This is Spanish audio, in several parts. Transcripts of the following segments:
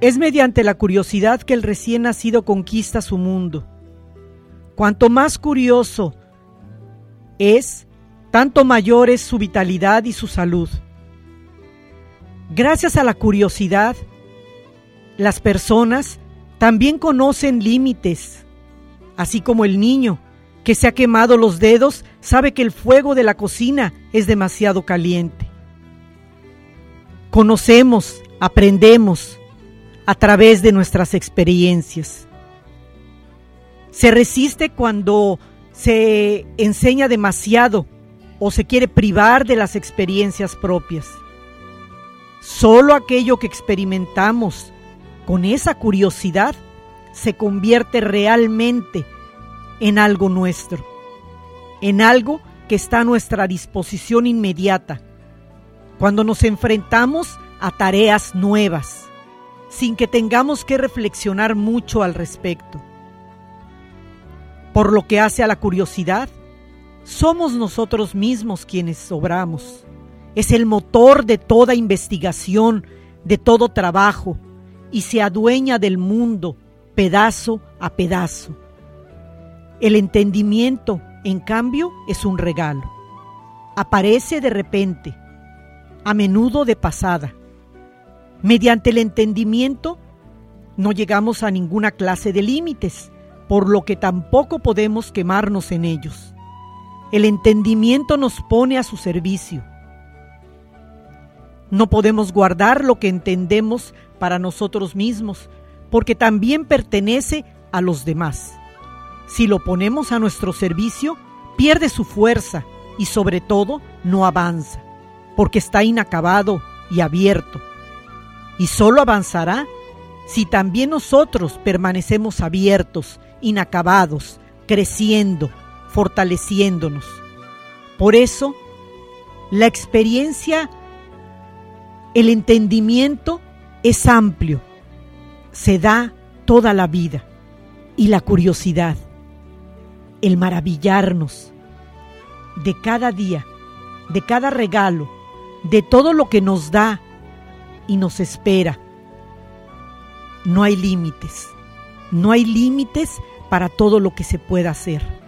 Es mediante la curiosidad que el recién nacido conquista su mundo. Cuanto más curioso es, tanto mayor es su vitalidad y su salud. Gracias a la curiosidad, las personas también conocen límites, así como el niño que se ha quemado los dedos sabe que el fuego de la cocina es demasiado caliente. Conocemos, aprendemos, a través de nuestras experiencias. Se resiste cuando se enseña demasiado o se quiere privar de las experiencias propias. Solo aquello que experimentamos con esa curiosidad se convierte realmente en algo nuestro, en algo que está a nuestra disposición inmediata, cuando nos enfrentamos a tareas nuevas sin que tengamos que reflexionar mucho al respecto. Por lo que hace a la curiosidad, somos nosotros mismos quienes obramos. Es el motor de toda investigación, de todo trabajo, y se adueña del mundo pedazo a pedazo. El entendimiento, en cambio, es un regalo. Aparece de repente, a menudo de pasada, Mediante el entendimiento no llegamos a ninguna clase de límites, por lo que tampoco podemos quemarnos en ellos. El entendimiento nos pone a su servicio. No podemos guardar lo que entendemos para nosotros mismos, porque también pertenece a los demás. Si lo ponemos a nuestro servicio, pierde su fuerza y sobre todo no avanza, porque está inacabado y abierto y solo avanzará si también nosotros permanecemos abiertos, inacabados, creciendo, fortaleciéndonos. Por eso, la experiencia, el entendimiento es amplio, se da toda la vida y la curiosidad, el maravillarnos de cada día, de cada regalo, de todo lo que nos da y nos espera. No hay límites, no hay límites para todo lo que se pueda hacer.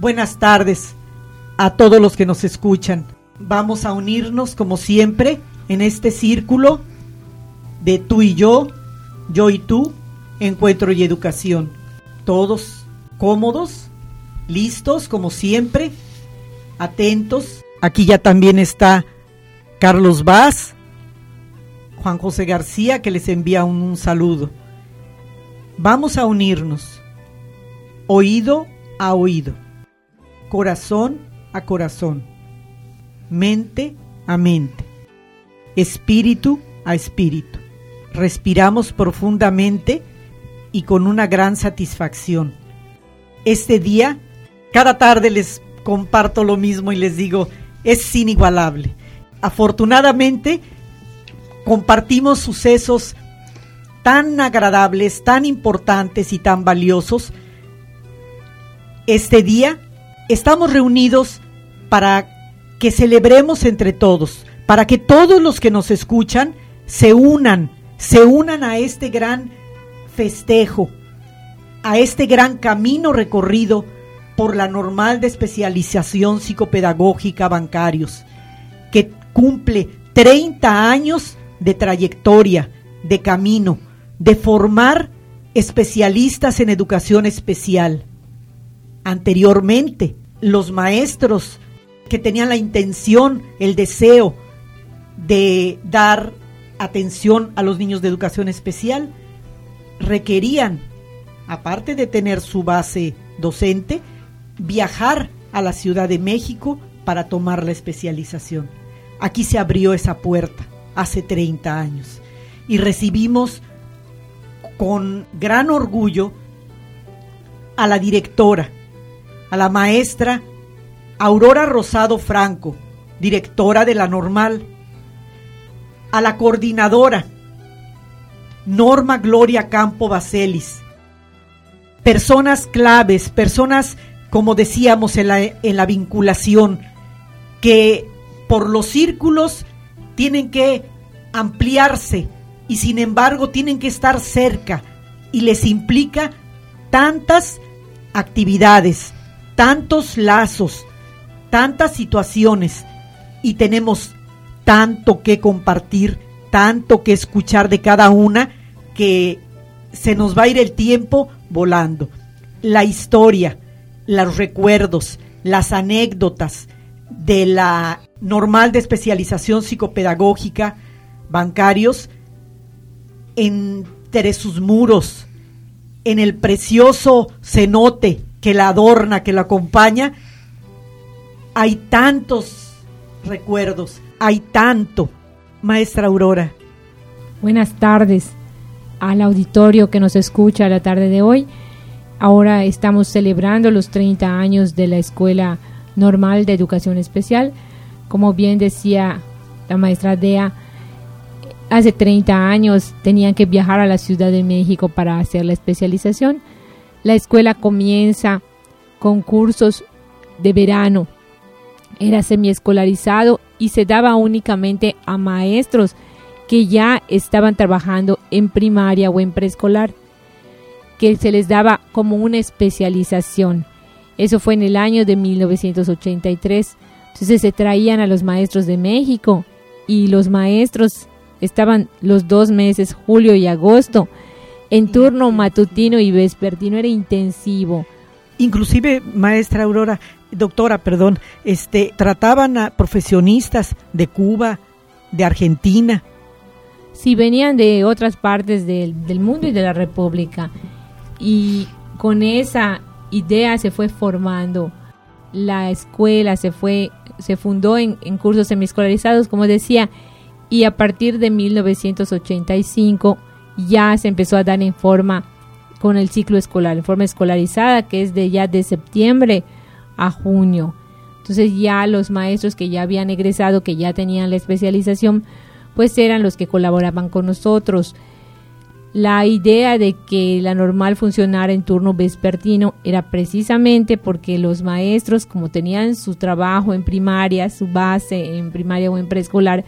Buenas tardes a todos los que nos escuchan. Vamos a unirnos como siempre en este círculo de tú y yo, yo y tú, encuentro y educación. Todos cómodos, listos como siempre, atentos. Aquí ya también está Carlos Vaz, Juan José García, que les envía un, saludo. Vamos a unirnos, oído a oído, corazón a corazón, mente a mente, espíritu a espíritu. Respiramos profundamente y con una gran satisfacción. Este día, cada tarde les comparto lo mismo y les digo, es inigualable. Afortunadamente, compartimos sucesos tan agradables, tan importantes y tan valiosos. Este día estamos reunidos para que celebremos entre todos, para que todos los que nos escuchan se unan, se unan a este gran festejo, a este gran camino recorrido por la normal de especialización psicopedagógica bancarios, que cumple 30 años de trayectoria, de camino, de formar especialistas en educación especial. Anteriormente, los maestros que tenían la intención, el deseo de dar atención a los niños de educación especial, requerían, aparte de tener su base docente, viajar a la Ciudad de México para tomar la especialización. Aquí se abrió esa puerta hace 30 años y recibimos con gran orgullo a la directora, a la maestra Aurora Rosado Franco, directora de la normal, a la coordinadora Norma Gloria Campo Baselis, personas claves, personas, como decíamos en la, en la vinculación, que por los círculos tienen que ampliarse y sin embargo tienen que estar cerca y les implica tantas actividades, tantos lazos, tantas situaciones y tenemos tanto que compartir, tanto que escuchar de cada una que se nos va a ir el tiempo volando. La historia, los recuerdos, las anécdotas de la normal de especialización psicopedagógica bancarios entre sus muros, en el precioso cenote que la adorna, que la acompaña, hay tantos recuerdos, hay tanto. Maestra Aurora. Buenas tardes al auditorio que nos escucha la tarde de hoy. Ahora estamos celebrando los 30 años de la Escuela Normal de Educación Especial. Como bien decía la maestra Dea, hace 30 años tenían que viajar a la Ciudad de México para hacer la especialización. La escuela comienza con cursos de verano era semiescolarizado y se daba únicamente a maestros que ya estaban trabajando en primaria o en preescolar, que se les daba como una especialización. Eso fue en el año de 1983. Entonces se traían a los maestros de México y los maestros estaban los dos meses, julio y agosto, en turno matutino y vespertino, era intensivo. Inclusive, maestra Aurora, doctora, perdón, este, trataban a profesionistas de Cuba, de Argentina. Sí, venían de otras partes del, mundo y de la República. Y con esa idea se fue formando la escuela, se fue, se fundó en, en cursos semiescolarizados, como decía, y a partir de 1985 ya se empezó a dar en forma con el ciclo escolar, en forma escolarizada, que es de ya de septiembre a junio. Entonces ya los maestros que ya habían egresado, que ya tenían la especialización, pues eran los que colaboraban con nosotros. La idea de que la normal funcionara en turno vespertino era precisamente porque los maestros, como tenían su trabajo en primaria, su base en primaria o en preescolar,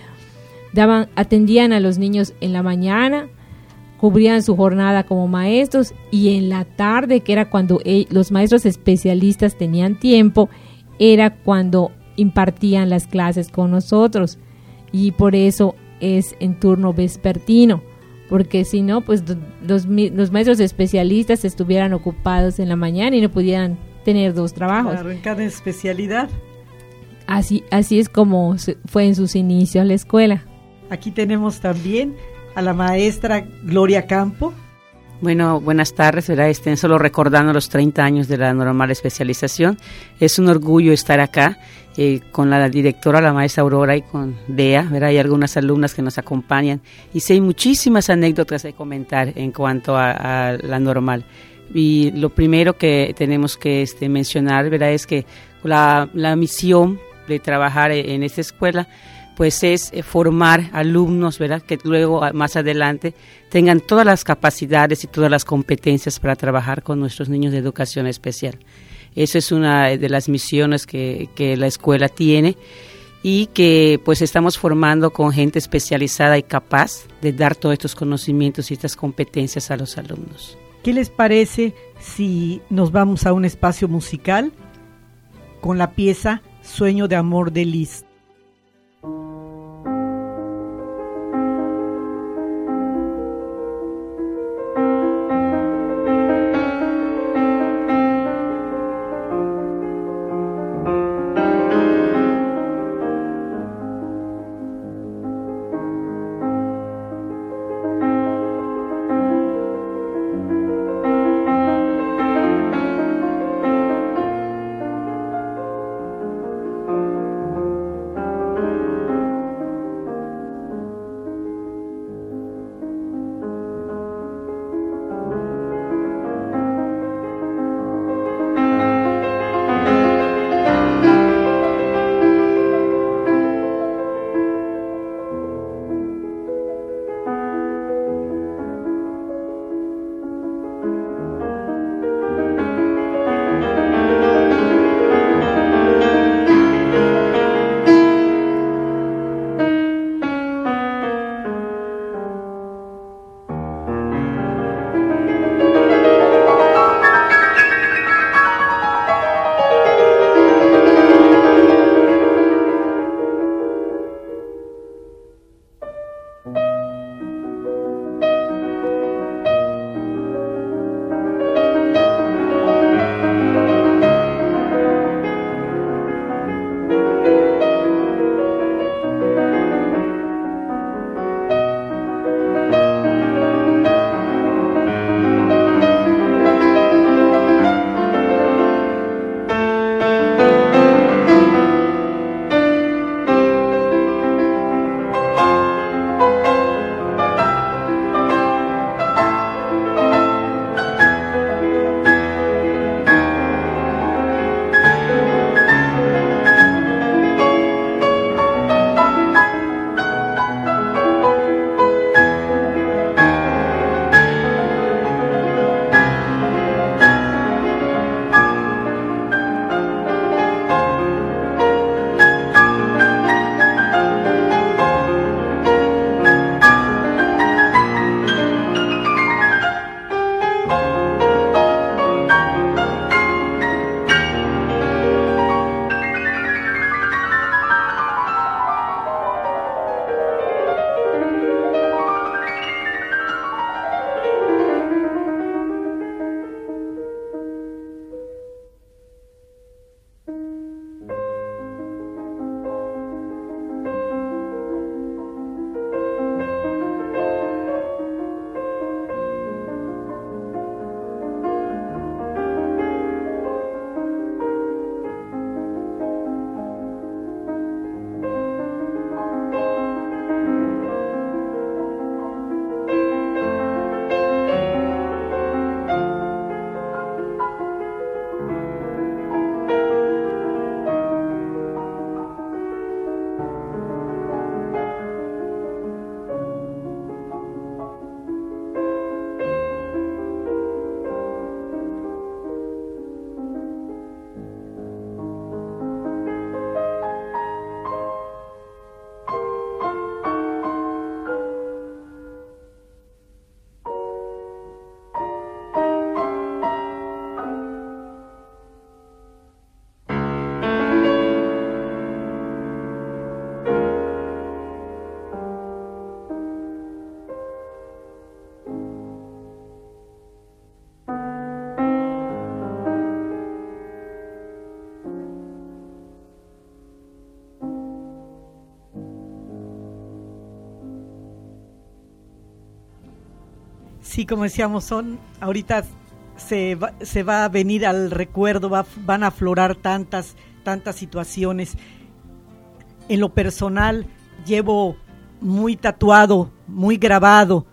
daban, atendían a los niños en la mañana cubrían su jornada como maestros y en la tarde, que era cuando e, los maestros especialistas tenían tiempo, era cuando impartían las clases con nosotros y por eso es en turno vespertino, porque si no, pues los, los maestros especialistas estuvieran ocupados en la mañana y no pudieran tener dos trabajos. Claro, en cada especialidad. Así, así es como fue en sus inicios la escuela. Aquí tenemos también a la maestra Gloria Campo. Bueno, buenas tardes, ¿verdad? Estén solo recordando los 30 años de la normal especialización. Es un orgullo estar acá eh, con la directora, la maestra Aurora y con Dea, ¿verdad? Hay algunas alumnas que nos acompañan y sí hay muchísimas anécdotas de comentar en cuanto a, la normal. Y lo primero que tenemos que este, mencionar, ¿verdad? Es que la, la misión de trabajar en esta escuela pues es eh, formar alumnos, ¿verdad? Que luego más adelante tengan todas las capacidades y todas las competencias para trabajar con nuestros niños de educación especial. Esa es una de las misiones que, que la escuela tiene y que pues estamos formando con gente especializada y capaz de dar todos estos conocimientos y estas competencias a los alumnos. ¿Qué les parece si nos vamos a un espacio musical con la pieza Sueño de Amor de Liz? Sí, como decíamos, son ahorita se va, se va a venir al recuerdo, van a aflorar tantas, tantas situaciones. En lo personal, llevo muy tatuado, muy grabado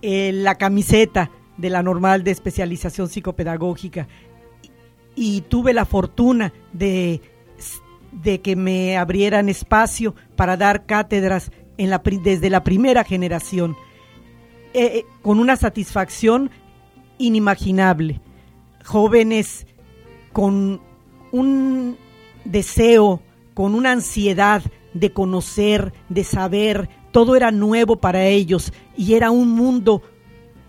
eh, la camiseta de la normal de especialización psicopedagógica y, tuve la fortuna de, de, que me abrieran espacio para dar cátedras en la, desde la primera generación, eh, eh, con una satisfacción inimaginable. Jóvenes con un deseo, con una ansiedad de conocer, de saber, todo era nuevo para ellos y era un mundo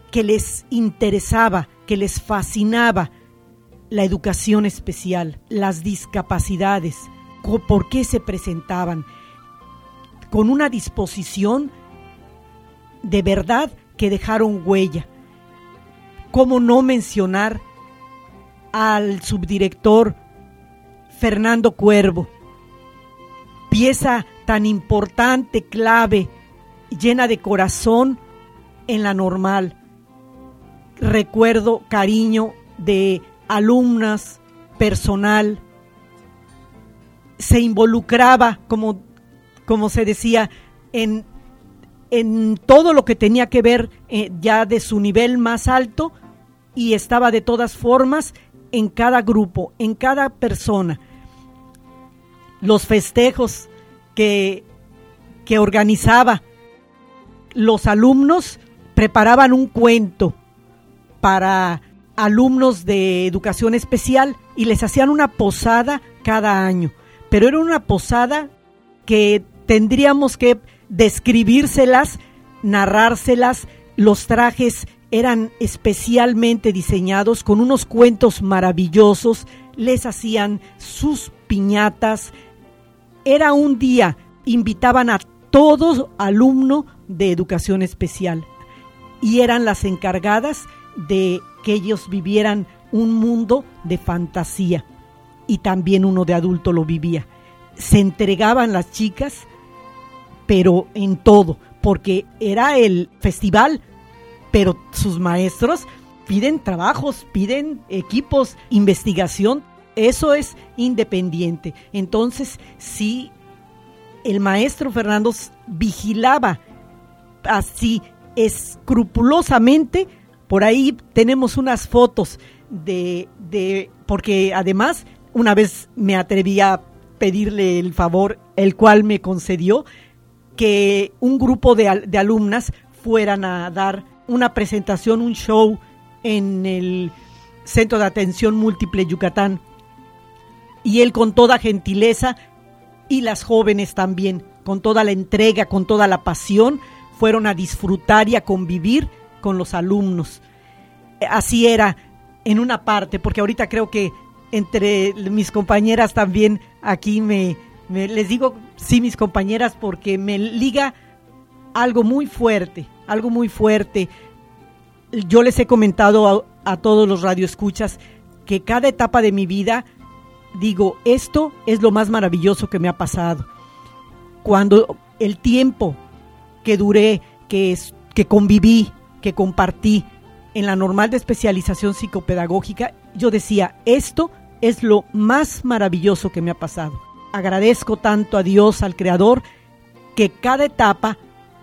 que les interesaba, que les fascinaba la educación especial, las discapacidades, por qué se presentaban, con una disposición de verdad que dejaron huella. ¿Cómo no mencionar al subdirector Fernando Cuervo, pieza tan importante, clave, llena de corazón en la normal? Recuerdo cariño de alumnas, personal, se involucraba, como, como se decía, en en todo lo que tenía que ver eh, ya de su nivel más alto y estaba de todas formas en cada grupo, en cada persona. Los festejos que, que organizaba, los alumnos preparaban un cuento para alumnos de educación especial y les hacían una posada cada año, pero era una posada que tendríamos que describírselas, narrárselas. Los trajes eran especialmente diseñados con unos cuentos maravillosos, les hacían sus piñatas. Era un día, invitaban a todo alumno de educación especial y eran las encargadas de que ellos vivieran un mundo de fantasía y también uno de adulto lo vivía. Se entregaban las chicas pero en todo, porque era el festival, pero sus maestros piden trabajos, piden equipos, investigación, eso es independiente. Entonces, sí, el maestro Fernando vigilaba así escrupulosamente, por ahí tenemos unas fotos de, de, porque además una vez me atreví a pedirle el favor, el cual me concedió, que un grupo de, de alumnas fueran a dar una presentación, un show en el Centro de Atención Múltiple Yucatán. Y él con toda gentileza y las jóvenes también, con toda la entrega, con toda la pasión, fueron a disfrutar y a convivir con los alumnos. Así era en una parte, porque ahorita creo que entre mis compañeras también aquí me, les digo sí, mis compañeras, porque me liga algo muy fuerte, algo muy fuerte. Yo les he comentado a, a todos los radioescuchas que cada etapa de mi vida digo, esto es lo más maravilloso que me ha pasado. Cuando el tiempo que duré, que, que conviví, que compartí en la normal de especialización psicopedagógica, yo decía, esto es lo más maravilloso que me ha pasado agradezco tanto a Dios, al Creador, que cada etapa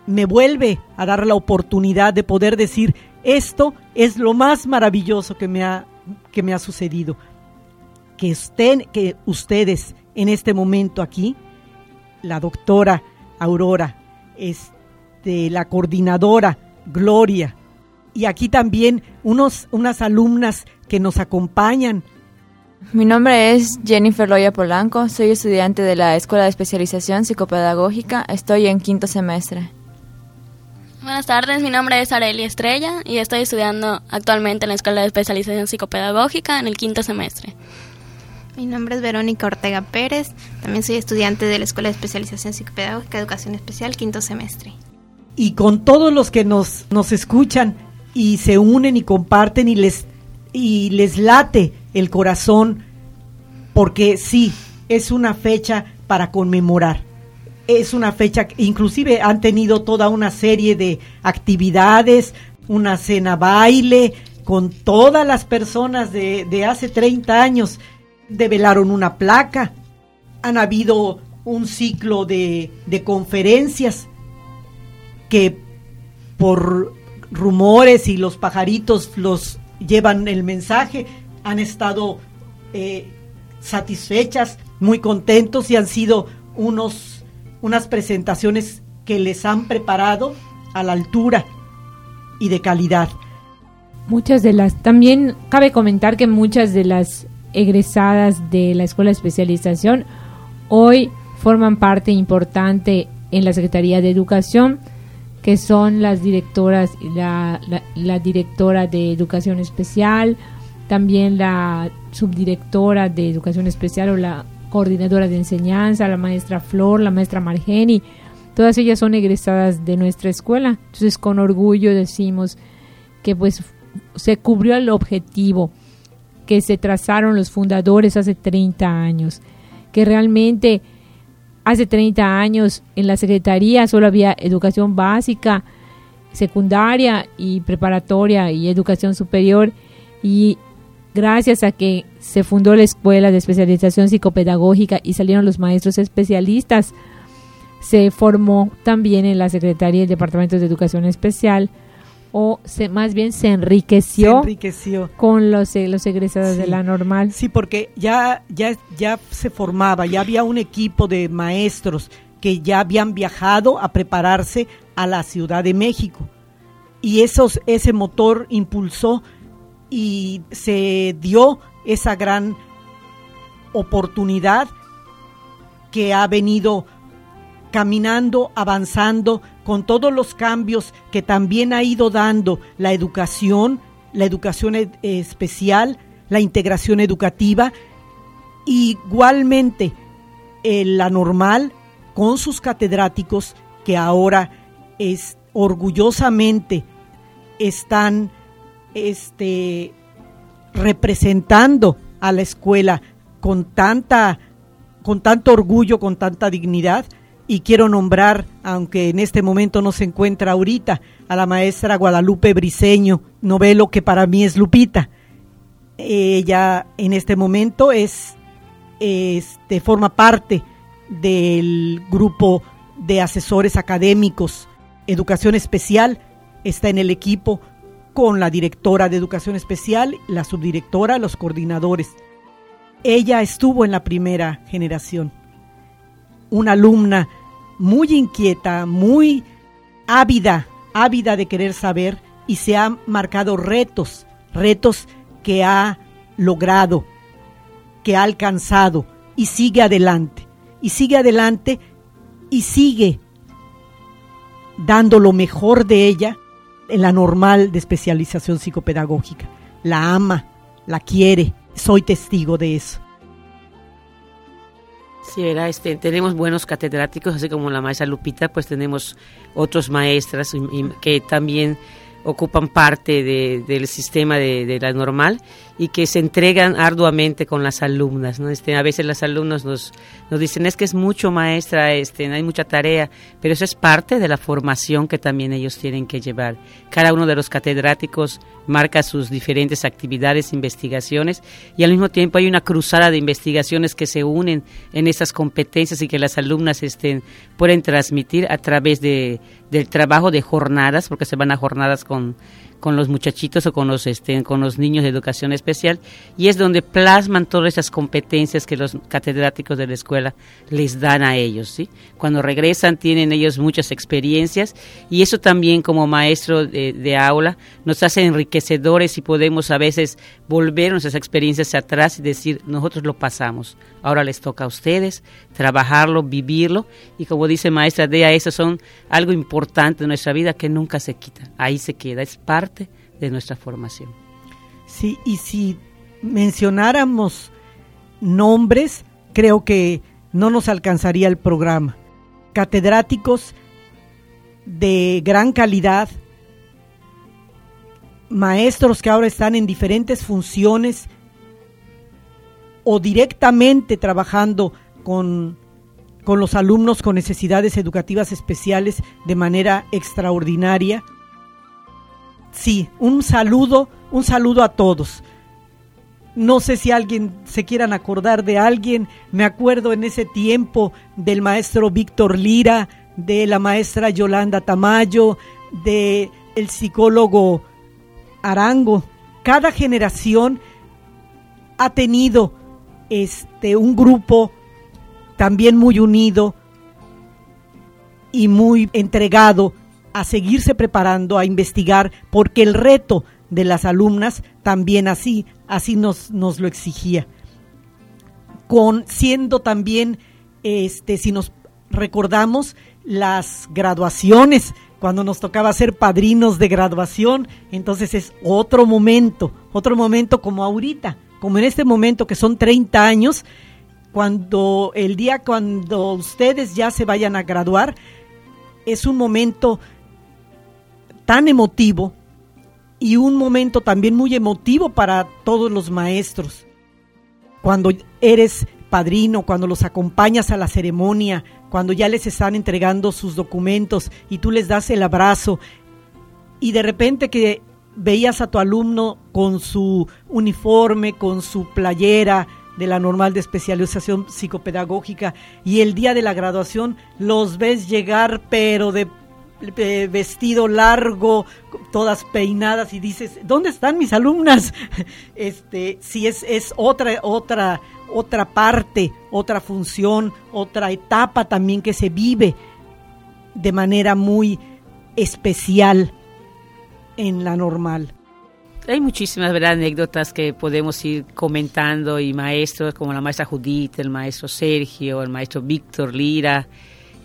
me vuelve a dar la oportunidad de poder decir, esto es lo más maravilloso que me ha, que me ha sucedido. Que, estén, que ustedes en este momento aquí, la doctora Aurora, este, la coordinadora Gloria, y aquí también unos, unas alumnas que nos acompañan, mi nombre es Jennifer Loya Polanco, soy estudiante de la Escuela de Especialización Psicopedagógica, estoy en quinto semestre. Buenas tardes, mi nombre es Areli Estrella y estoy estudiando actualmente en la Escuela de Especialización Psicopedagógica en el quinto semestre. Mi nombre es Verónica Ortega Pérez, también soy estudiante de la Escuela de Especialización Psicopedagógica Educación Especial, quinto semestre. Y con todos los que nos, nos escuchan y se unen y comparten y les, y les late el corazón, porque sí, es una fecha para conmemorar. es una fecha, inclusive han tenido toda una serie de actividades, una cena baile con todas las personas de, de hace 30 años, develaron una placa, han habido un ciclo de, de conferencias que por rumores y los pajaritos los llevan el mensaje, han estado eh, satisfechas, muy contentos y han sido unos, unas presentaciones que les han preparado a la altura y de calidad. Muchas de las, también cabe comentar que muchas de las egresadas de la Escuela de Especialización hoy forman parte importante en la Secretaría de Educación, que son las directoras, la, la, directora de Educación Especial, también la subdirectora de Educación Especial o la coordinadora de enseñanza, la maestra Flor, la maestra Margeni, todas ellas son egresadas de nuestra escuela. Entonces, con orgullo decimos que pues se cubrió el objetivo que se trazaron los fundadores hace 30 años, que realmente Hace 30 años en la Secretaría solo había educación básica, secundaria y preparatoria y educación superior y gracias a que se fundó la Escuela de Especialización Psicopedagógica y salieron los maestros especialistas, se formó también en la Secretaría del Departamento de Educación Especial o se, más bien se enriqueció, con los, eh, los egresados de la normal. Sí, porque ya, ya, ya se formaba, ya había un equipo de maestros que ya habían viajado a prepararse a la Ciudad de México. Y esos, ese motor impulsó y se dio esa gran oportunidad que ha venido caminando, avanzando con todos los cambios que también ha ido dando la educación, la educación especial, la integración educativa, igualmente eh, la normal con sus catedráticos que ahora es orgullosamente están este representando a la escuela con tanta con tanto orgullo, con tanta dignidad y quiero nombrar, aunque en este momento no se encuentra ahorita, a la maestra Guadalupe Briseño, novelo que para mí es Lupita. Ella en este momento es, este, forma parte del grupo de asesores académicos Educación Especial, está en el equipo con la directora de Educación Especial, la subdirectora, los coordinadores. Ella estuvo en la primera generación una alumna muy inquieta, muy ávida, ávida de querer saber y se ha marcado retos, retos que ha logrado, que ha alcanzado y sigue adelante, y sigue adelante y sigue dando lo mejor de ella en la normal de especialización psicopedagógica. La ama, la quiere, soy testigo de eso. Sí, Este, tenemos buenos catedráticos, así como la maestra Lupita, pues tenemos otros maestras que también ocupan parte del sistema de, la normal y que se entregan arduamente con las alumnas. Este, a veces las alumnos nos, nos dicen, es que es mucho maestra, este, hay mucha tarea, pero eso es parte de la formación que también ellos tienen que llevar. Cada uno de los catedráticos marca sus diferentes actividades, investigaciones y al mismo tiempo hay una cruzada de investigaciones que se unen en esas competencias y que las alumnas estén, pueden transmitir a través de, del trabajo de jornadas, porque se van a jornadas con con los muchachitos o con los, este, con los niños de educación especial y es donde plasman todas esas competencias que los catedráticos de la escuela les dan a ellos. ¿sí? Cuando regresan tienen ellos muchas experiencias y eso también como maestro de, aula nos hace enriquecedores y podemos a veces volver nuestras experiencias atrás y decir nosotros lo pasamos, ahora les toca a ustedes trabajarlo, vivirlo y como dice maestra Dea, eso son algo importante de nuestra vida que nunca se quita, ahí se queda, es parte de nuestra formación. Sí, y si mencionáramos nombres, creo que no nos alcanzaría el programa. Catedráticos de gran calidad, maestros que ahora están en diferentes funciones o directamente trabajando con con los alumnos con necesidades educativas especiales de manera extraordinaria. Sí, un saludo, un saludo a todos. No sé si alguien se quieran acordar de alguien. Me acuerdo en ese tiempo del maestro Víctor Lira, de la maestra Yolanda Tamayo, de el psicólogo Arango. Cada generación ha tenido este un grupo también muy unido y muy entregado a seguirse preparando, a investigar, porque el reto de las alumnas también así, así nos, nos lo exigía. Con siendo también, este, si nos recordamos las graduaciones, cuando nos tocaba ser padrinos de graduación, entonces es otro momento, otro momento como ahorita, como en este momento que son 30 años, cuando el día cuando ustedes ya se vayan a graduar, es un momento tan emotivo y un momento también muy emotivo para todos los maestros. Cuando eres padrino, cuando los acompañas a la ceremonia, cuando ya les están entregando sus documentos y tú les das el abrazo y de repente que veías a tu alumno con su uniforme, con su playera de la normal de especialización psicopedagógica y el día de la graduación los ves llegar pero de vestido largo, todas peinadas y dices, ¿dónde están mis alumnas? Este, si es, es otra, otra, otra parte, otra función, otra etapa también que se vive de manera muy especial en la normal. Hay muchísimas anécdotas que podemos ir comentando y maestros como la maestra Judith, el maestro Sergio, el maestro Víctor Lira,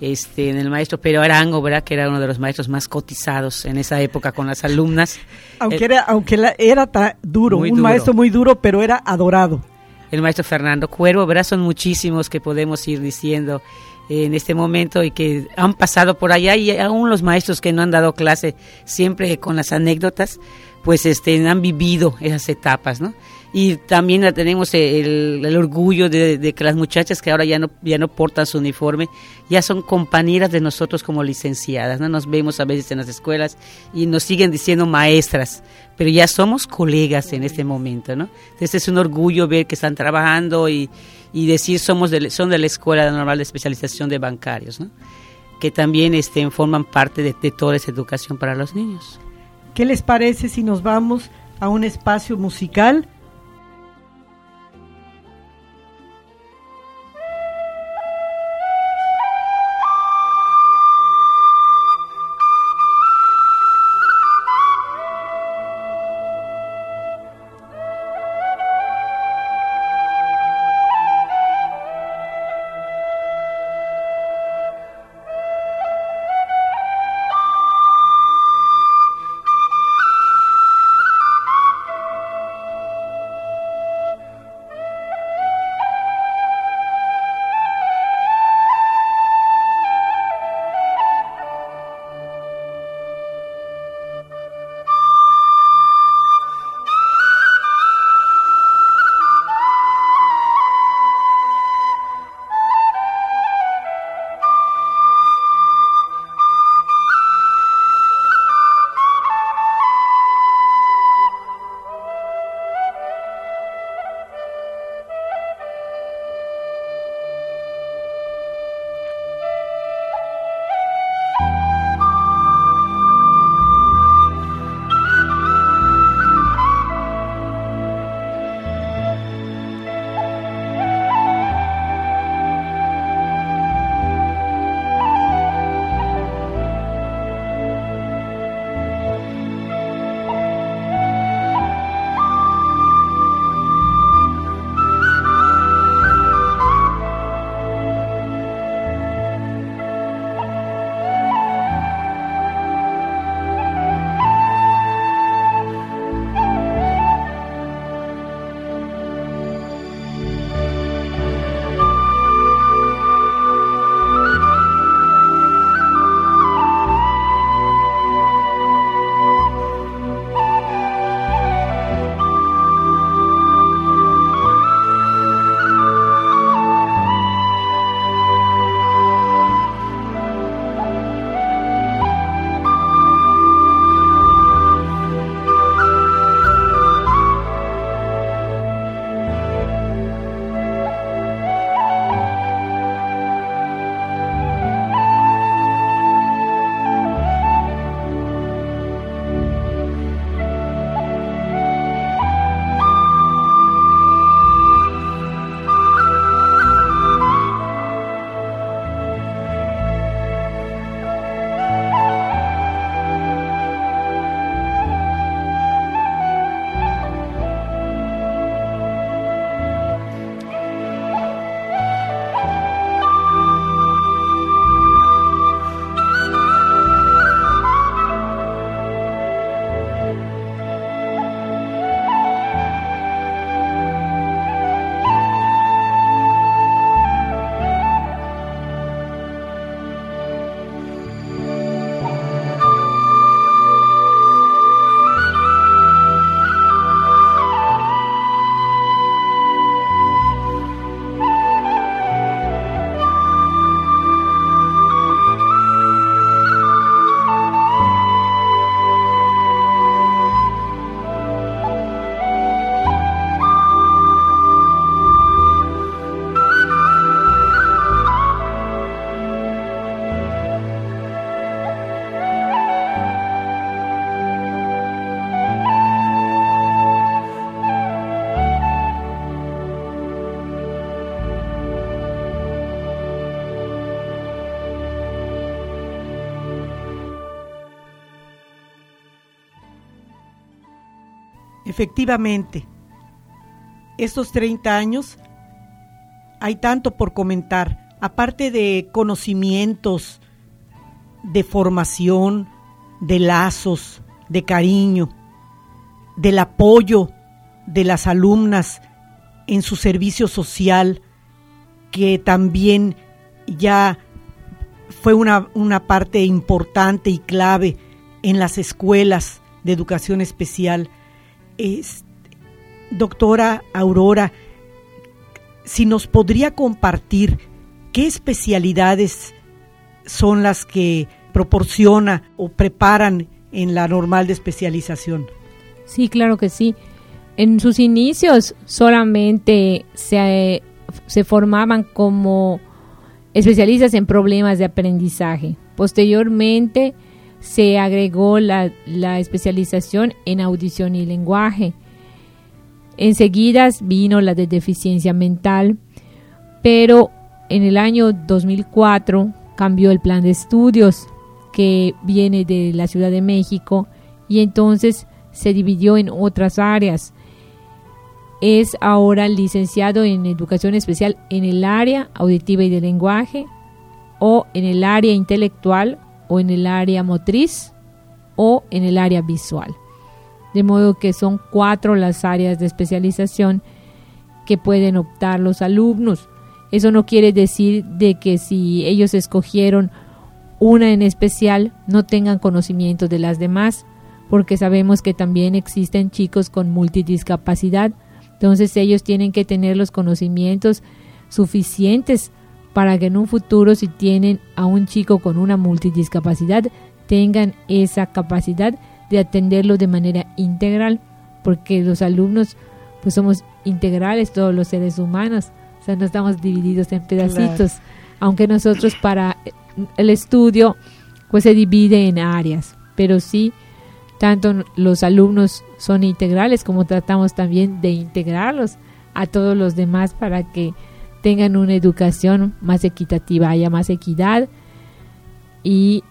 este, en el maestro Pero Arango, ¿verdad? que era uno de los maestros más cotizados en esa época con las alumnas. Aunque era, aunque era duro, un maestro muy duro, pero era adorado. El maestro Fernando Cuervo, ¿verdad? Son muchísimos que podemos ir diciendo en este momento y que han pasado por allá y aún los maestros que no han dado clase siempre con las anécdotas, pues este, han vivido esas etapas, ¿no? Y también tenemos el, orgullo de, que las muchachas que ahora ya no ya no portan su uniforme ya son compañeras de nosotros como licenciadas no nos vemos a veces en las escuelas y nos siguen diciendo maestras pero ya somos colegas en este momento no entonces es un orgullo ver que están trabajando y, y decir somos de, son de la escuela normal de especialización de bancarios no que también este, forman parte de, de toda esa educación para los niños. Qué les parece si nos vamos a un espacio musical Efectivamente, estos 30 años hay tanto por comentar, aparte de conocimientos, de formación, de lazos, de cariño, del apoyo de las alumnas en su servicio social, que también ya fue una, una parte importante y clave en las escuelas de educación especial. Es, doctora Aurora, si nos podría compartir qué especialidades son las que proporciona o preparan en la normal de especialización. Sí, claro que sí. En sus inicios solamente se, se formaban como especialistas en problemas de aprendizaje. Posteriormente se agregó la, especialización en audición y lenguaje. Enseguida vino la de deficiencia mental, pero en el año 2004 cambió el plan de estudios que viene de la Ciudad de México y entonces se dividió en otras áreas. Es ahora licenciado en educación especial en el área auditiva y de lenguaje o en el área intelectual o en el área motriz o en el área visual. De modo que son cuatro las áreas de especialización que pueden optar los alumnos. Eso no quiere decir de que si ellos escogieron una en especial no tengan conocimiento de las demás, porque sabemos que también existen chicos con multidiscapacidad, entonces ellos tienen que tener los conocimientos suficientes para que en un futuro si tienen a un chico con una multidiscapacidad tengan esa capacidad de atenderlo de manera integral, porque los alumnos pues somos integrales todos los seres humanos, o sea, no estamos divididos en pedacitos, aunque nosotros para el estudio pues se divide en áreas, pero sí tanto los alumnos son integrales como tratamos también de integrarlos a todos los demás para que tengan una educación más equitativa, haya más equidad y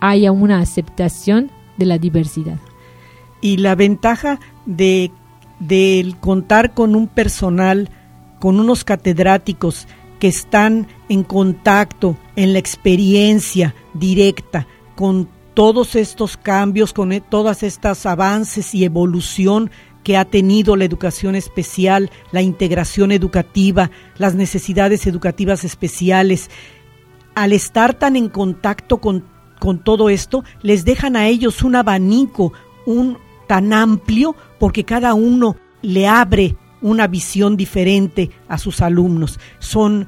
haya una aceptación de la diversidad. Y la ventaja de, de contar con un personal, con unos catedráticos que están en contacto, en la experiencia directa con todos estos cambios, con e, todas estas avances y evolución que ha tenido la educación especial, la integración educativa, las necesidades educativas especiales. Al estar tan en contacto con, con todo esto, les dejan a ellos un abanico, un tan amplio, porque cada uno le abre una visión diferente a sus alumnos. Son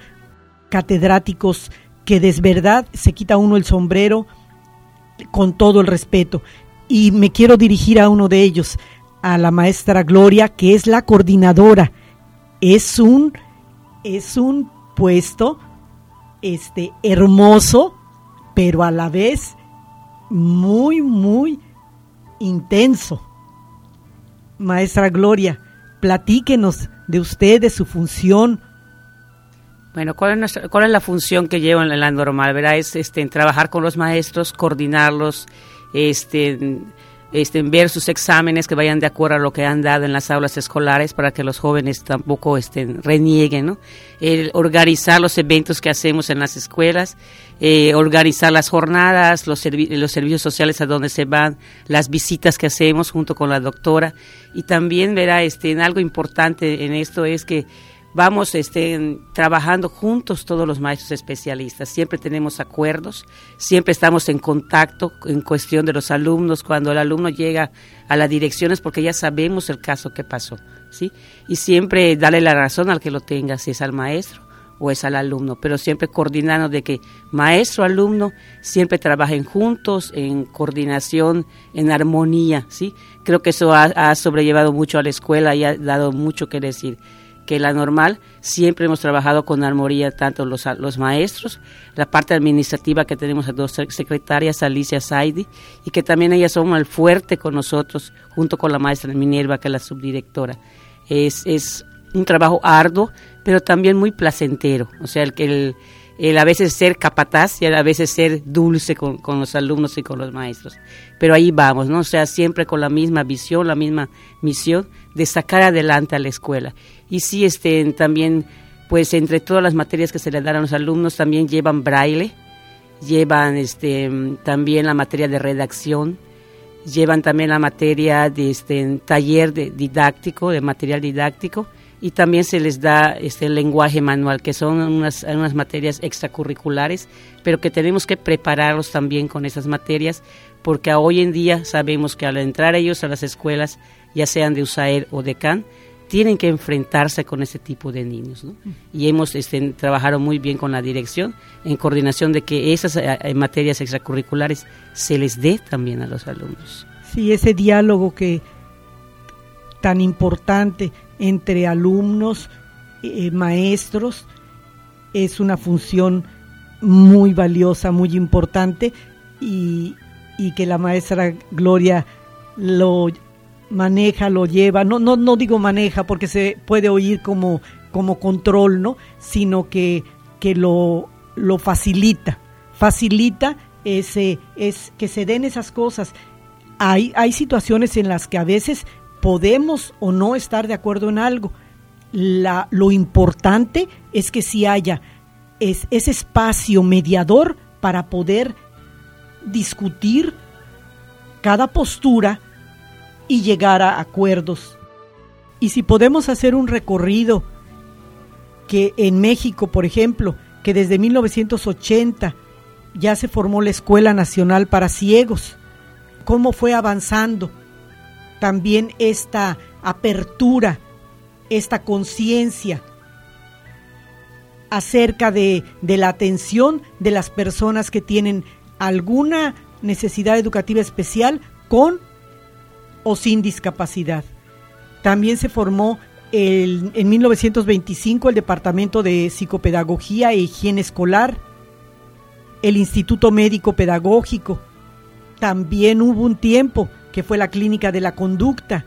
catedráticos que de verdad se quita uno el sombrero con todo el respeto. Y me quiero dirigir a uno de ellos, a la maestra Gloria, que es la coordinadora. Es un, es un puesto este, hermoso, pero a la vez muy, muy intenso. Maestra Gloria, platíquenos de usted, de su función. Bueno, ¿cuál es, cuál es la función que llevo en la normal? ¿verdad? Es este, trabajar con los maestros, coordinarlos, este, este, ver sus exámenes que vayan de acuerdo a lo que han dado en las aulas escolares para que los jóvenes tampoco estén, renieguen. El organizar los eventos que hacemos en las escuelas, eh, organizar las jornadas, los, los servicios sociales a donde se van, las visitas que hacemos junto con la doctora y también verá este, en algo importante en esto es que vamos este, trabajando juntos todos los maestros especialistas. Siempre tenemos acuerdos, siempre estamos en contacto en cuestión de los alumnos. Cuando el alumno llega a la dirección es porque ya sabemos el caso que pasó, ¿sí? Y siempre darle la razón al que lo tenga, si es al maestro o es al alumno, pero siempre coordinando de que maestro, alumno, siempre trabajen juntos, en coordinación, en armonía, ¿sí? Creo que eso ha, ha sobrellevado mucho a la escuela y ha dado mucho que decir que la normal siempre hemos trabajado con armonía tanto los, los maestros, la parte administrativa que tenemos a dos secretarias, Alicia Saidi, y que también ellas son el fuerte con nosotros, junto con la maestra Minerva, que es la subdirectora. Es, es un trabajo arduo, pero también muy placentero. O sea, el que el, el a veces ser capataz y a veces ser dulce con, con, los alumnos y con los maestros. Pero ahí vamos, ¿no? O sea, siempre con la misma visión, la misma misión de sacar adelante a la escuela. Y sí, este, también, pues entre todas las materias que se le dan a los alumnos, también llevan braille, llevan este, también la materia de redacción, llevan también la materia de este, taller de didáctico, de material didáctico, y también se les da este lenguaje manual, que son unas, unas materias extracurriculares, pero que tenemos que prepararlos también con esas materias, porque hoy en día sabemos que al entrar ellos a las escuelas, ya sean de USAER o de CAN, tienen que enfrentarse con ese tipo de niños. ¿no? Y hemos este, trabajado muy bien con la dirección en coordinación de que esas eh, eh, materias extracurriculares se les dé también a los alumnos. Sí, ese diálogo que tan importante entre alumnos, eh, maestros, es una función muy valiosa, muy importante y, y, que la maestra Gloria lo maneja, lo lleva, no, no, no digo maneja porque se puede oír como, como control, ¿no? Sino que, que lo, lo facilita, facilita ese, es que se den esas cosas. Hay, hay situaciones en las que a veces podemos o no estar de acuerdo en algo. Lo importante es que si haya es, ese espacio mediador para poder discutir cada postura y llegar a acuerdos. Y si podemos hacer un recorrido que en México, por ejemplo, que desde 1980 ya se formó la Escuela Nacional para Ciegos, cómo fue avanzando también esta apertura, esta conciencia acerca de, de, la atención de las personas que tienen alguna necesidad educativa especial con o sin discapacidad. También se formó el, en 1925 el Departamento de Psicopedagogía e Higiene Escolar, el Instituto Médico Pedagógico. También hubo un tiempo que fue la Clínica de la Conducta.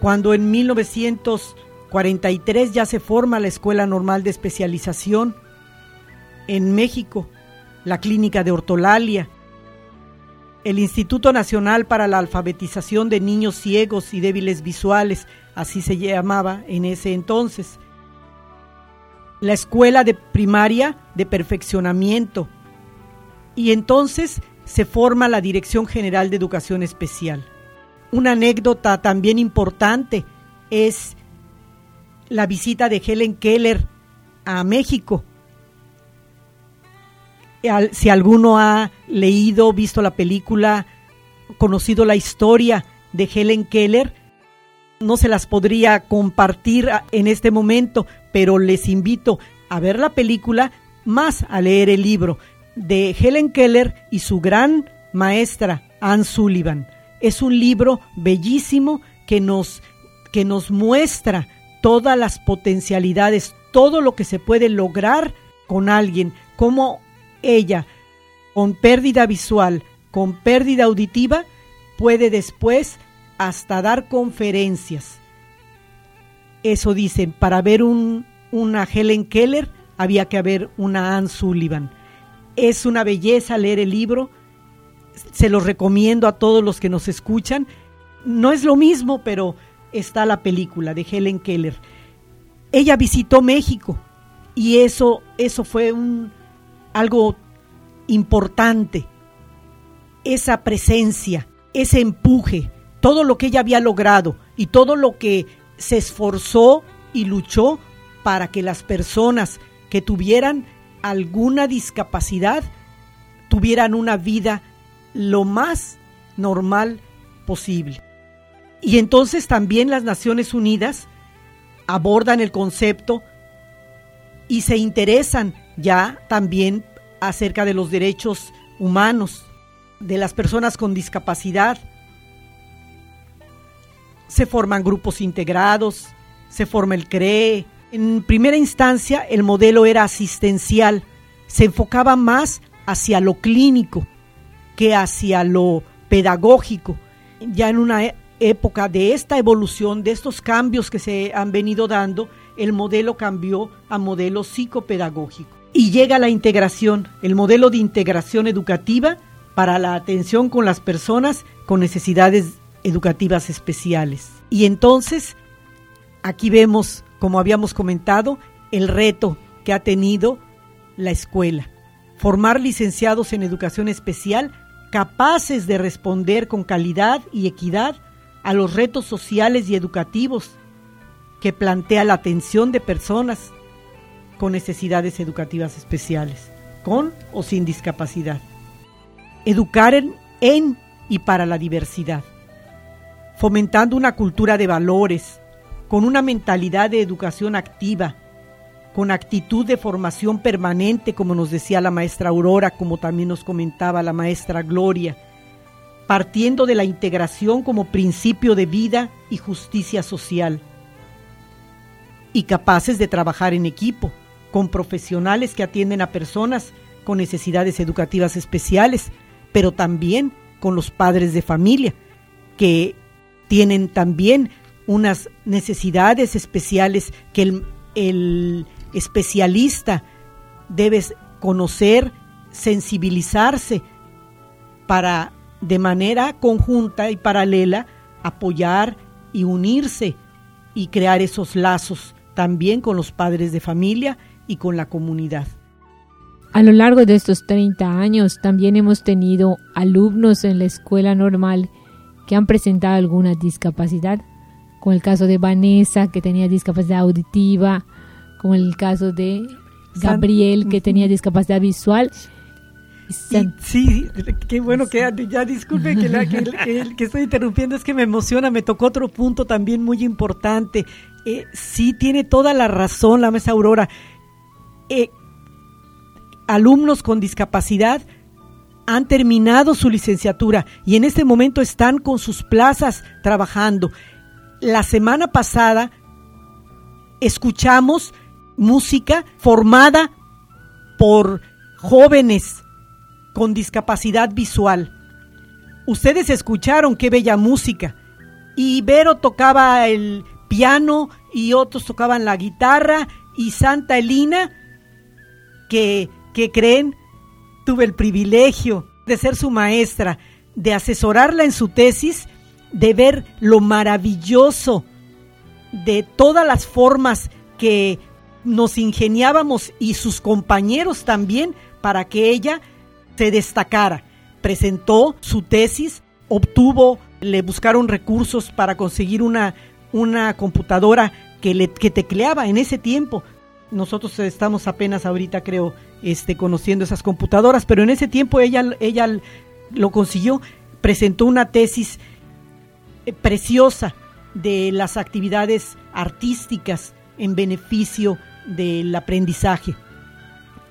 Cuando en 1943 ya se forma la Escuela Normal de Especialización en México, la Clínica de Ortolalia, el Instituto Nacional para la Alfabetización de Niños Ciegos y Débiles Visuales, así se llamaba en ese entonces, la Escuela de Primaria de Perfeccionamiento, y entonces se forma la Dirección General de Educación Especial. Una anécdota también importante es la visita de Helen Keller a México. Si alguno ha leído, visto la película, conocido la historia de Helen Keller, no se las podría compartir en este momento, pero les invito a ver la película más a leer el libro de Helen Keller y su gran maestra Anne Sullivan. Es un libro bellísimo que nos, que nos muestra todas las potencialidades, todo lo que se puede lograr con alguien, como ella, con pérdida visual, con pérdida auditiva, puede después hasta dar conferencias. Eso dicen, para ver un, una Helen Keller había que haber una Anne Sullivan. Es una belleza leer el libro. Se los recomiendo a todos los que nos escuchan. No es lo mismo, pero está la película de Helen Keller. Ella visitó México y eso, eso fue un, algo importante. Esa presencia, ese empuje, todo lo que ella había logrado y todo lo que se esforzó y luchó para que las personas que tuvieran alguna discapacidad tuvieran una vida lo más normal posible. Y entonces también las Naciones Unidas abordan el concepto y se interesan ya también acerca de los derechos humanos de las personas con discapacidad. Se forman grupos integrados, se forma el CREE, en primera instancia, el modelo era asistencial, se enfocaba más hacia lo clínico que hacia lo pedagógico. Ya en una e-, época de esta evolución, de estos cambios que se han venido dando, el modelo cambió a modelo psicopedagógico. Y llega la integración, el modelo de integración educativa para la atención con las personas con necesidades educativas especiales. Y entonces, aquí vemos, como habíamos comentado, el reto que ha tenido la escuela. Formar licenciados en educación especial capaces de responder con calidad y equidad a los retos sociales y educativos que plantea la atención de personas con necesidades educativas especiales, con o sin discapacidad. Educar en, en y para la diversidad, fomentando una cultura de valores, con una mentalidad de educación activa, con actitud de formación permanente, como nos decía la maestra Aurora, como también nos comentaba la maestra Gloria, partiendo de la integración como principio de vida y justicia social, y capaces de trabajar en equipo, con profesionales que atienden a personas con necesidades educativas especiales, pero también con los padres de familia, que tienen también unas necesidades especiales que el, el especialista debe conocer, sensibilizarse para de manera conjunta y paralela apoyar y unirse y crear esos lazos también con los padres de familia y con la comunidad. A lo largo de estos 30 años también hemos tenido alumnos en la escuela normal que han presentado alguna discapacidad, con el caso de Vanessa que tenía discapacidad auditiva, con el caso de Gabriel que tenía discapacidad visual. sí, qué bueno que ya disculpe que, que, estoy interrumpiendo, es que me emociona, me tocó otro punto también muy importante. Eh, sí, tiene toda la razón la mesa Aurora. Eh, alumnos con discapacidad han terminado su licenciatura y en este momento están con sus plazas trabajando. La semana pasada escuchamos música formada por jóvenes con discapacidad visual. Ustedes escucharon qué bella música. Y Vero tocaba el piano y otros tocaban la guitarra y Santa Elina, que que creen, tuve el privilegio de ser su maestra, de asesorarla en su tesis, de ver lo maravilloso de todas las formas que nos ingeniábamos y sus compañeros también para que ella se destacara. Presentó su tesis, obtuvo, le buscaron recursos para conseguir una, una computadora que, le, que tecleaba en ese tiempo. Nosotros estamos apenas ahorita, creo, este, conociendo esas computadoras, pero en ese tiempo ella, ella lo consiguió, presentó una tesis preciosa de las actividades artísticas en beneficio del aprendizaje,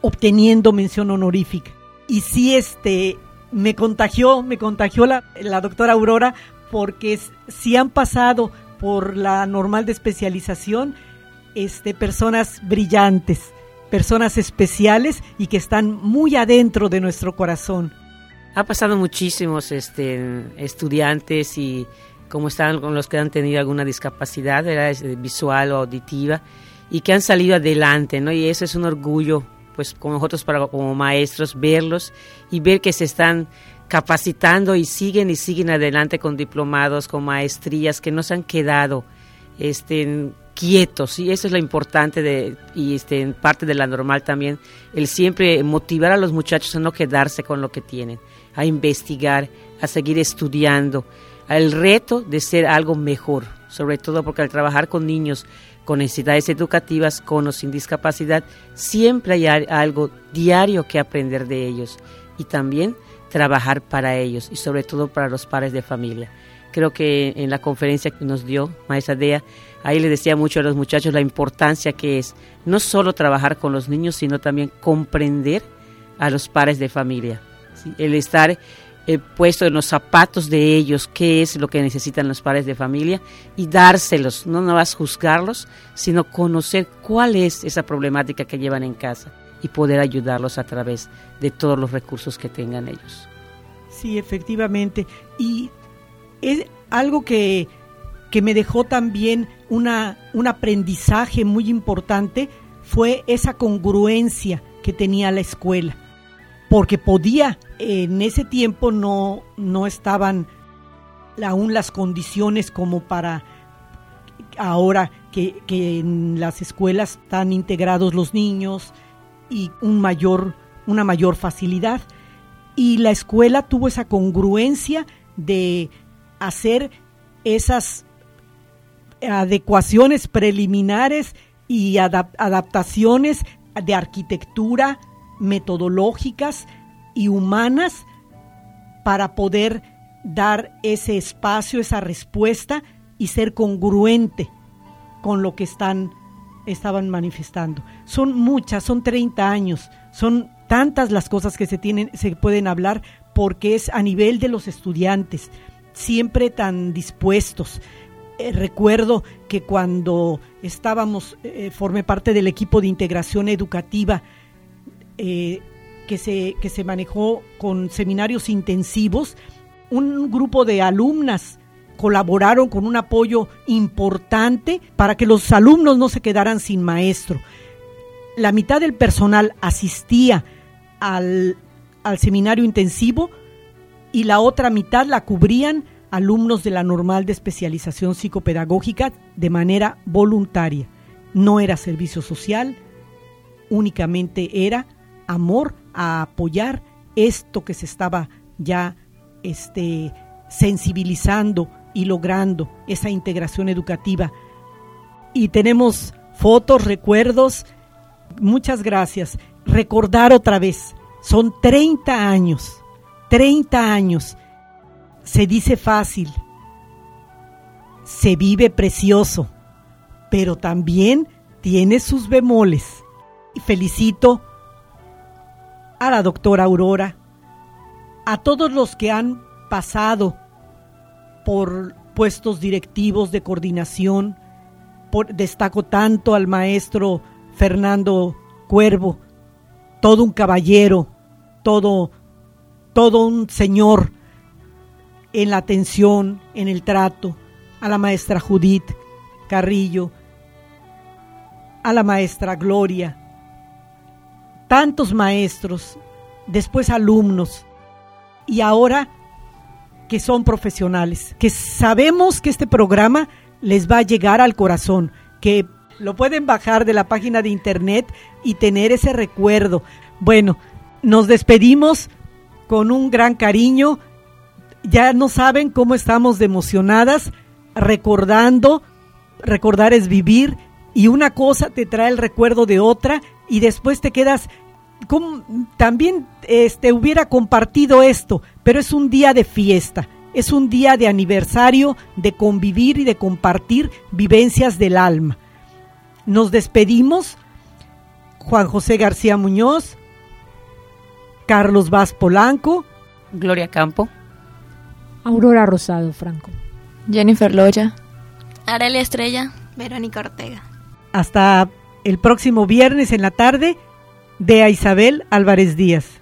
obteniendo mención honorífica. Y sí, este, me contagió, me contagió la, la doctora Aurora, porque si han pasado por la normal de especialización, este, personas brillantes, personas especiales y que están muy adentro de nuestro corazón. Ha pasado muchísimos este, estudiantes y como están con los que han tenido alguna discapacidad visual o auditiva y que han salido adelante, ¿no? Y eso es un orgullo, pues, con nosotros para, como maestros, verlos y ver que se están capacitando y siguen y siguen adelante con diplomados, con maestrías que no se han quedado este, quietos y eso es lo importante de y este en parte de la normal también el siempre motivar a los muchachos a no quedarse con lo que tienen a investigar a seguir estudiando al reto de ser algo mejor sobre todo porque al trabajar con niños con necesidades educativas con o sin discapacidad siempre hay algo diario que aprender de ellos y también trabajar para ellos y sobre todo para los padres de familia creo que en la conferencia que nos dio maestra Dea ahí le decía mucho a los muchachos la importancia que es no solo trabajar con los niños, sino también comprender a los padres de familia. El estar eh, puesto en los zapatos de ellos, qué es lo que necesitan los padres de familia y dárselos, no nada más juzgarlos, sino conocer cuál es esa problemática que llevan en casa y poder ayudarlos a través de todos los recursos que tengan ellos. Sí, efectivamente. Y es algo que que me dejó también una, un aprendizaje muy importante fue esa congruencia que tenía la escuela, porque podía, en ese tiempo no, no estaban aún las condiciones como para ahora que, que en las escuelas están integrados los niños y un mayor, una mayor facilidad. Y la escuela tuvo esa congruencia de hacer esas adecuaciones preliminares y adaptaciones de arquitectura metodológicas y humanas para poder dar ese espacio, esa respuesta y ser congruente con lo que están estaban manifestando. Son muchas, son 30 años, son tantas las cosas que se tienen se pueden hablar porque es a nivel de los estudiantes, siempre tan dispuestos. Eh, recuerdo que cuando estábamos, eh, formé parte del equipo de integración educativa eh, que, se, que se manejó con seminarios intensivos, un grupo de alumnas colaboraron con un apoyo importante para que los alumnos no se quedaran sin maestro. La mitad del personal asistía al, al seminario intensivo y la otra mitad la cubrían alumnos de la normal de especialización psicopedagógica de manera voluntaria. No era servicio social, únicamente era amor a apoyar esto que se estaba ya este, sensibilizando y logrando esa integración educativa. Y tenemos fotos, recuerdos. Muchas gracias. Recordar otra vez, son 30 años, 30 años se dice fácil, se vive precioso, pero también tiene sus bemoles. Y felicito a la doctora Aurora, a todos los que han pasado por puestos directivos de coordinación, por, destaco tanto al maestro Fernando Cuervo, todo un caballero, todo, todo un señor en la atención, en el trato, a la maestra Judith Carrillo, a la maestra Gloria, tantos maestros, después alumnos, y ahora que son profesionales, que sabemos que este programa les va a llegar al corazón, que lo pueden bajar de la página de internet y tener ese recuerdo. Bueno, nos despedimos con un gran cariño ya no saben cómo estamos de emocionadas recordando, recordar es vivir y una cosa te trae el recuerdo de otra y después te quedas también este hubiera compartido esto, pero es un día de fiesta, es un día de aniversario, de convivir y de compartir vivencias del alma. Nos despedimos Juan José García Muñoz, Carlos Vaz Polanco, Gloria Campo, Aurora Rosado Franco. Jennifer Loya. Arelia Estrella. Verónica Ortega. Hasta el próximo viernes en la tarde, de a Isabel Álvarez Díaz.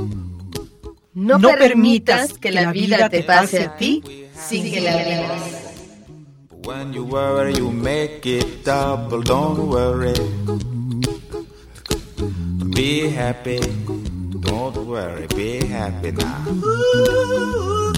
No, permitas que la vida te pase a ti sin que la vivas. When you worry, you make it double. Don't worry. Be happy. Don't worry. Be happy now.